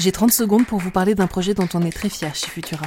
J'ai 30 secondes pour vous parler d'un projet dont on est très fier chez Futura.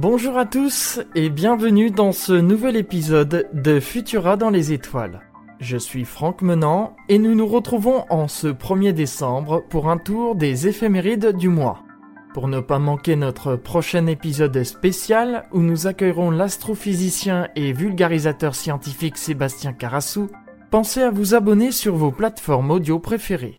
Bonjour à tous et bienvenue dans ce nouvel épisode de Futura dans les étoiles. Je suis Franck Menant et nous nous retrouvons en ce 1er décembre pour un tour des éphémérides du mois. Pour ne pas manquer notre prochain épisode spécial où nous accueillerons l'astrophysicien et vulgarisateur scientifique Sébastien Carassou, pensez à vous abonner sur vos plateformes audio préférées.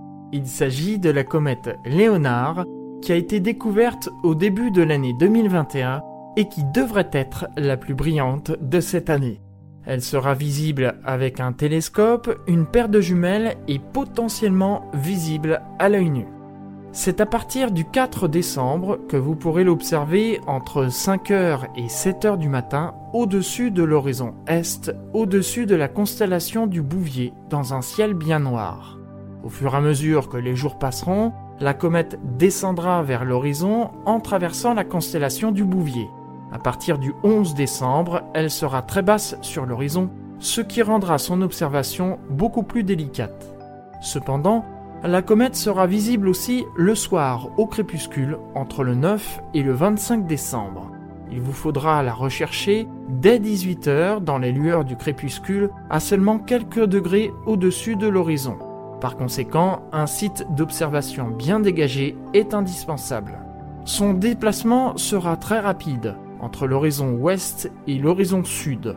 Il s'agit de la comète Léonard qui a été découverte au début de l'année 2021 et qui devrait être la plus brillante de cette année. Elle sera visible avec un télescope, une paire de jumelles et potentiellement visible à l'œil nu. C'est à partir du 4 décembre que vous pourrez l'observer entre 5h et 7h du matin au-dessus de l'horizon est, au-dessus de la constellation du Bouvier, dans un ciel bien noir. Au fur et à mesure que les jours passeront, la comète descendra vers l'horizon en traversant la constellation du Bouvier. À partir du 11 décembre, elle sera très basse sur l'horizon, ce qui rendra son observation beaucoup plus délicate. Cependant, la comète sera visible aussi le soir au crépuscule entre le 9 et le 25 décembre. Il vous faudra la rechercher dès 18h dans les lueurs du crépuscule à seulement quelques degrés au-dessus de l'horizon. Par conséquent, un site d'observation bien dégagé est indispensable. Son déplacement sera très rapide, entre l'horizon ouest et l'horizon sud.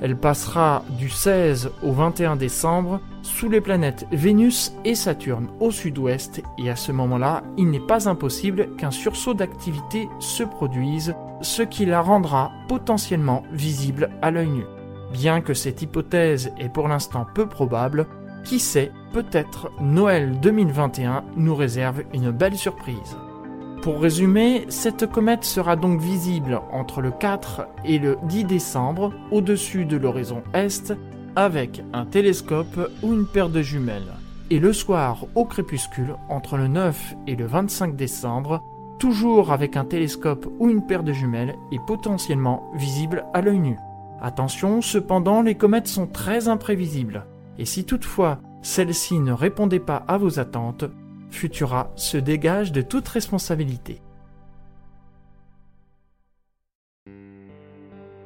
Elle passera du 16 au 21 décembre sous les planètes Vénus et Saturne au sud-ouest et à ce moment-là, il n'est pas impossible qu'un sursaut d'activité se produise, ce qui la rendra potentiellement visible à l'œil nu. Bien que cette hypothèse est pour l'instant peu probable, qui sait, peut-être Noël 2021 nous réserve une belle surprise. Pour résumer, cette comète sera donc visible entre le 4 et le 10 décembre au-dessus de l'horizon est avec un télescope ou une paire de jumelles. Et le soir au crépuscule entre le 9 et le 25 décembre, toujours avec un télescope ou une paire de jumelles et potentiellement visible à l'œil nu. Attention, cependant, les comètes sont très imprévisibles. Et si toutefois celle-ci ne répondait pas à vos attentes, Futura se dégage de toute responsabilité.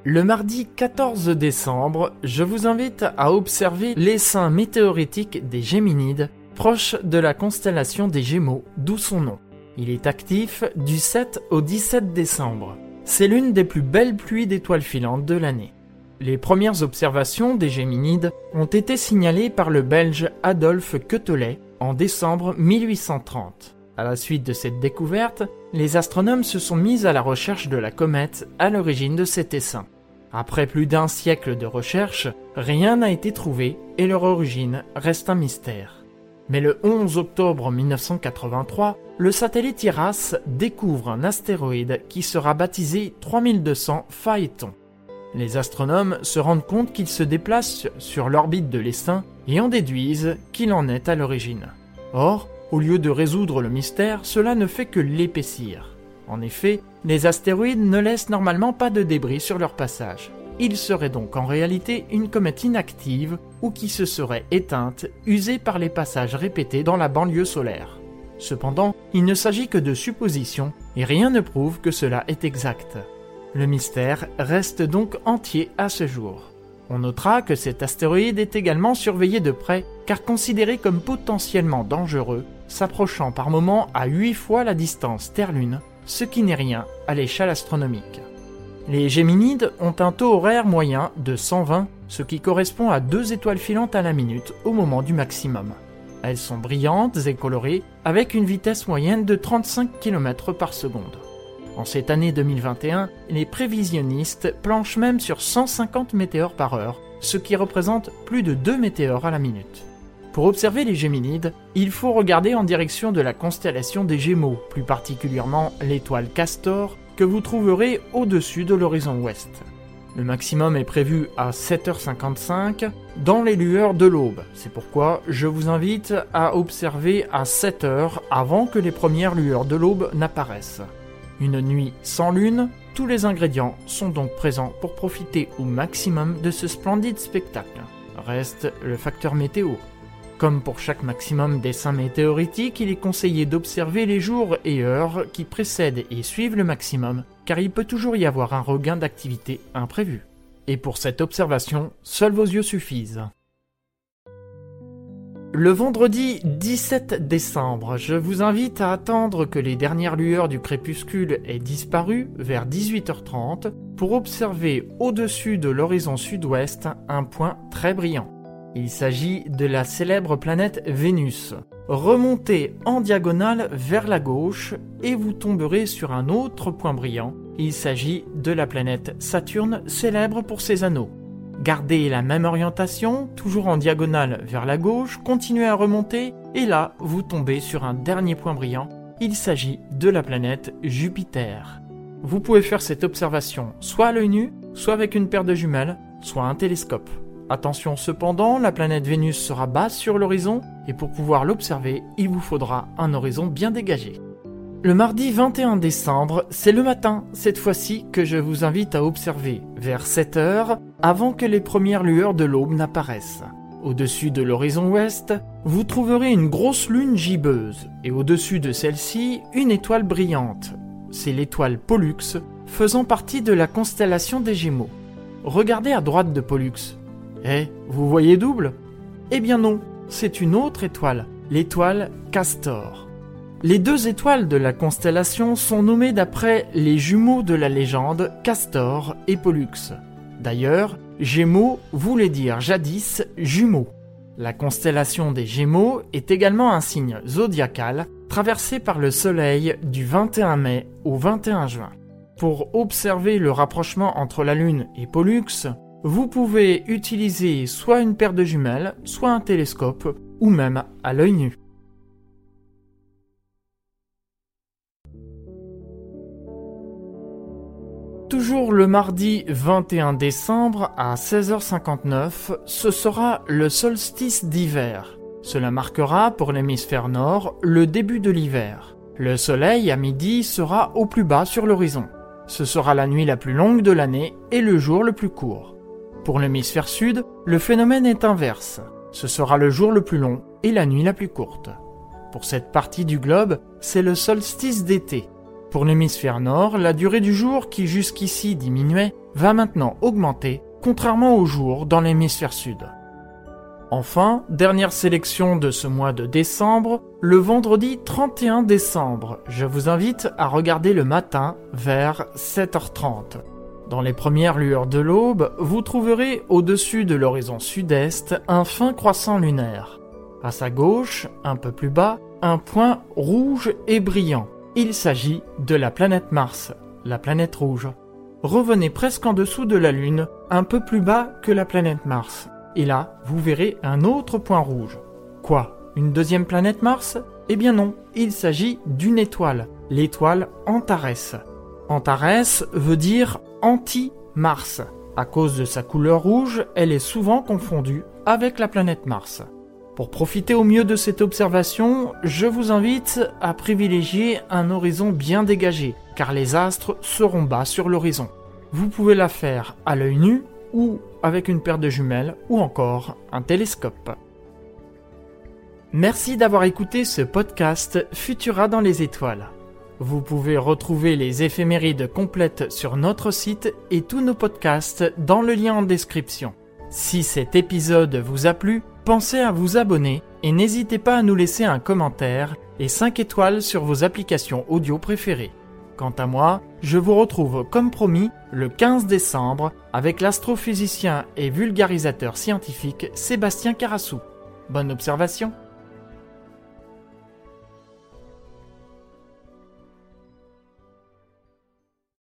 Le mardi 14 décembre, je vous invite à observer l'essaim météoritique des Géminides, proche de la constellation des Gémeaux, d'où son nom. Il est actif du 7 au 17 décembre. C'est l'une des plus belles pluies d'étoiles filantes de l'année. Les premières observations des Géminides ont été signalées par le Belge Adolphe Quetelet en décembre 1830. À la suite de cette découverte, les astronomes se sont mis à la recherche de la comète à l'origine de cet essaim. Après plus d'un siècle de recherche, rien n'a été trouvé et leur origine reste un mystère. Mais le 11 octobre 1983, le satellite IRAS découvre un astéroïde qui sera baptisé 3200 Phaéton. Les astronomes se rendent compte qu'il se déplace sur l'orbite de l'essaim et en déduisent qu'il en est à l'origine. Or, au lieu de résoudre le mystère, cela ne fait que l'épaissir. En effet, les astéroïdes ne laissent normalement pas de débris sur leur passage. Il serait donc en réalité une comète inactive ou qui se serait éteinte, usée par les passages répétés dans la banlieue solaire. Cependant, il ne s'agit que de suppositions et rien ne prouve que cela est exact. Le mystère reste donc entier à ce jour. On notera que cet astéroïde est également surveillé de près car considéré comme potentiellement dangereux, s'approchant par moments à 8 fois la distance Terre-Lune, ce qui n'est rien à l'échelle astronomique. Les Géminides ont un taux horaire moyen de 120, ce qui correspond à deux étoiles filantes à la minute au moment du maximum. Elles sont brillantes et colorées avec une vitesse moyenne de 35 km par seconde. En cette année 2021, les prévisionnistes planchent même sur 150 météores par heure, ce qui représente plus de 2 météores à la minute. Pour observer les Géminides, il faut regarder en direction de la constellation des Gémeaux, plus particulièrement l'étoile Castor, que vous trouverez au-dessus de l'horizon ouest. Le maximum est prévu à 7h55 dans les lueurs de l'aube. C'est pourquoi je vous invite à observer à 7h avant que les premières lueurs de l'aube n'apparaissent. Une nuit sans lune, tous les ingrédients sont donc présents pour profiter au maximum de ce splendide spectacle. Reste le facteur météo. Comme pour chaque maximum dessin météoritique, il est conseillé d'observer les jours et heures qui précèdent et suivent le maximum, car il peut toujours y avoir un regain d'activité imprévu. Et pour cette observation, seuls vos yeux suffisent. Le vendredi 17 décembre, je vous invite à attendre que les dernières lueurs du crépuscule aient disparu vers 18h30 pour observer au-dessus de l'horizon sud-ouest un point très brillant. Il s'agit de la célèbre planète Vénus. Remontez en diagonale vers la gauche et vous tomberez sur un autre point brillant. Il s'agit de la planète Saturne célèbre pour ses anneaux. Gardez la même orientation, toujours en diagonale vers la gauche, continuez à remonter, et là, vous tombez sur un dernier point brillant. Il s'agit de la planète Jupiter. Vous pouvez faire cette observation soit à l'œil nu, soit avec une paire de jumelles, soit un télescope. Attention cependant, la planète Vénus sera basse sur l'horizon, et pour pouvoir l'observer, il vous faudra un horizon bien dégagé. Le mardi 21 décembre, c'est le matin, cette fois-ci, que je vous invite à observer, vers 7 heures, avant que les premières lueurs de l'aube n'apparaissent. Au-dessus de l'horizon ouest, vous trouverez une grosse lune gibbeuse, et au-dessus de celle-ci, une étoile brillante. C'est l'étoile Pollux, faisant partie de la constellation des Gémeaux. Regardez à droite de Pollux. Eh, vous voyez double? Eh bien non, c'est une autre étoile, l'étoile Castor. Les deux étoiles de la constellation sont nommées d'après les jumeaux de la légende Castor et Pollux. D'ailleurs, Gémeaux voulait dire jadis jumeaux. La constellation des Gémeaux est également un signe zodiacal traversé par le Soleil du 21 mai au 21 juin. Pour observer le rapprochement entre la Lune et Pollux, vous pouvez utiliser soit une paire de jumelles, soit un télescope, ou même à l'œil nu. Toujours le mardi 21 décembre à 16h59, ce sera le solstice d'hiver. Cela marquera pour l'hémisphère nord le début de l'hiver. Le soleil à midi sera au plus bas sur l'horizon. Ce sera la nuit la plus longue de l'année et le jour le plus court. Pour l'hémisphère sud, le phénomène est inverse. Ce sera le jour le plus long et la nuit la plus courte. Pour cette partie du globe, c'est le solstice d'été. Pour l'hémisphère nord, la durée du jour qui jusqu'ici diminuait va maintenant augmenter, contrairement au jour dans l'hémisphère sud. Enfin, dernière sélection de ce mois de décembre, le vendredi 31 décembre. Je vous invite à regarder le matin vers 7h30. Dans les premières lueurs de l'aube, vous trouverez au-dessus de l'horizon sud-est un fin croissant lunaire. À sa gauche, un peu plus bas, un point rouge et brillant. Il s'agit de la planète Mars, la planète rouge. Revenez presque en dessous de la Lune, un peu plus bas que la planète Mars. Et là, vous verrez un autre point rouge. Quoi Une deuxième planète Mars? Eh bien non, il s'agit d'une étoile, l'étoile Antares. Antares veut dire anti-Mars. À cause de sa couleur rouge, elle est souvent confondue avec la planète Mars. Pour profiter au mieux de cette observation, je vous invite à privilégier un horizon bien dégagé, car les astres seront bas sur l'horizon. Vous pouvez la faire à l'œil nu ou avec une paire de jumelles ou encore un télescope. Merci d'avoir écouté ce podcast Futura dans les étoiles. Vous pouvez retrouver les éphémérides complètes sur notre site et tous nos podcasts dans le lien en description. Si cet épisode vous a plu, pensez à vous abonner et n'hésitez pas à nous laisser un commentaire et 5 étoiles sur vos applications audio préférées. Quant à moi, je vous retrouve comme promis le 15 décembre avec l'astrophysicien et vulgarisateur scientifique Sébastien Carassou. Bonne observation